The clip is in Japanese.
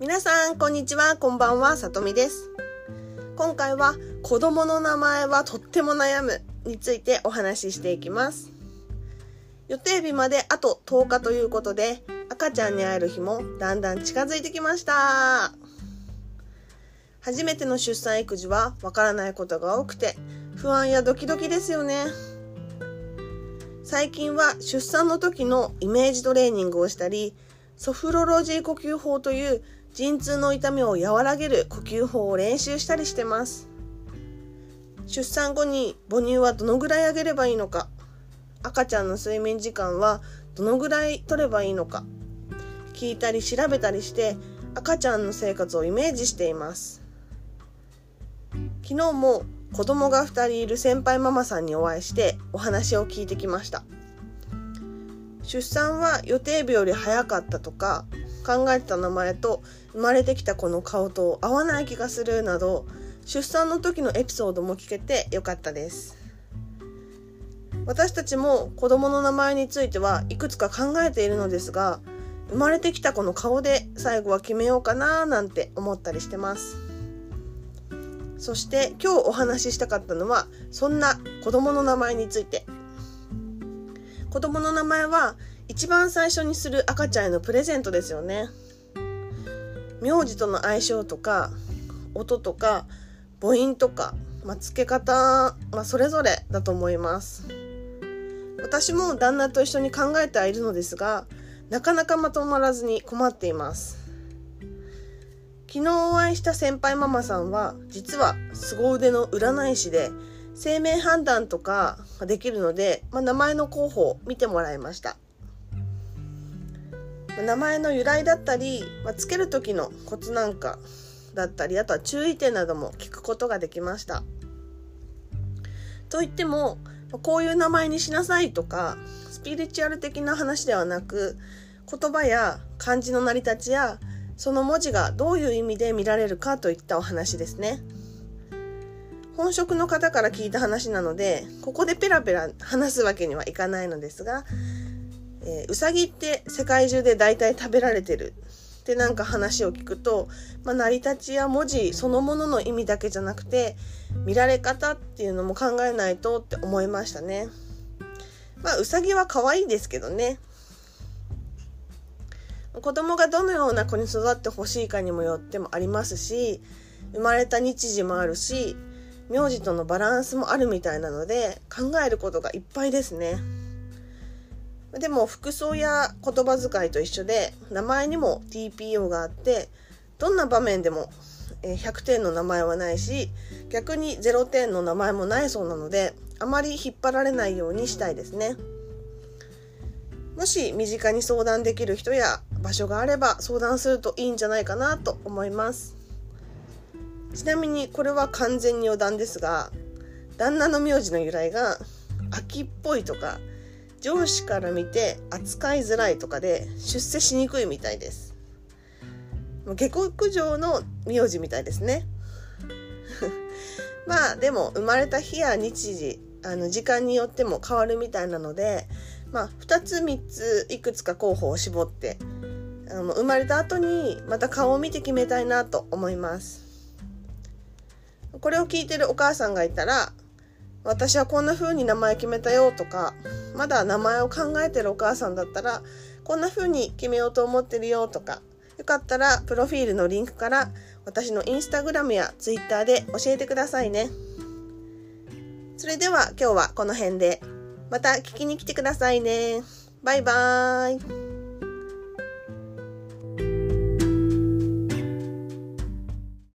皆さんこんにちはこんばんはさとみです。今回は子供の名前はとっても悩むについてお話ししていきます。予定日まであと10日ということで赤ちゃんに会える日もだんだん近づいてきました。初めての出産育児はわからないことが多くて不安やドキドキですよね。最近は出産の時のイメージトレーニングをしたりソフロロジー呼吸法という陣痛の痛みを和らげる呼吸法を練習したりしてます。出産後に母乳はどのぐらいあげればいいのか。赤ちゃんの睡眠時間はどのぐらい取ればいいのか。聞いたり調べたりして赤ちゃんの生活をイメージしています。昨日も子供が2人いる先輩ママさんにお会いしてお話を聞いてきました。出産は予定日より早かったとか考えてた名前と生まれてきた子の顔と合わない気がするなど出産の時のエピソードも聞けてよかったです。私たちも子供の名前についてはいくつか考えているのですが生まれてきた子の顔で最後は決めようかななんて思ったりしてます。そして今日お話ししたかったのはそんな子供の名前について。子供の名前は一番最初にする赤ちゃんへのプレゼントですよね。名字との相性とか音とか母音とか、まあ、付け方、まあ、それぞれだと思います。私も旦那と一緒に考えてはいるのですがなかなかまとまらずに困っています。昨日お会いした先輩ママさんは実は凄腕の占い師で生命判断とかができるので、まあ、名前の候補を見てもらいました。名前の由来だったり、まあ、つける時のコツなんかだったりあとは注意点なども聞くことができました。といってもこういう名前にしなさいとかスピリチュアル的な話ではなく言葉や漢字の成り立ちやその文字がどういう意味で見られるかといったお話ですね。本職の方から聞いた話なのでここでペラペラ話すわけにはいかないのですがえー、うさぎって世界中で大体食べられてるってなんか話を聞くと、まあ、成り立ちや文字そのものの意味だけじゃなくて見られ方っていうのも考えないとって思いましたね。まあうさぎは可愛いですけどね。子供がどのような子に育ってほしいかにもよってもありますし生まれた日時もあるし名字とのバランスもあるみたいなので考えることがいっぱいですね。でも服装や言葉遣いと一緒で名前にも TPO があってどんな場面でも100点の名前はないし逆に0点の名前もないそうなのであまり引っ張られないようにしたいですね。もし身近に相談できる人や場所があれば相談するといいんじゃないかなと思います。ちなみにこれは完全に余談ですが旦那の名字の由来が秋っぽいとか上司から見て扱いづらいとかで出世しにくいみたいです。下克上の名字みたいですね。まあでも生まれた日や日時あの時間によっても変わるみたいなのでまあ2つ3ついくつか候補を絞ってあの生まれた後にまた顔を見て決めたいなと思います。これを聞いてるお母さんがいたら私はこんな風に名前決めたよとかまだ名前を考えてるお母さんだったらこんな風に決めようと思ってるよとかよかったらプロフィールのリンクから私のインスタグラムやツイッターで教えてくださいね。それでは今日はこの辺で。また聞きに来てくださいね。バイバーイ。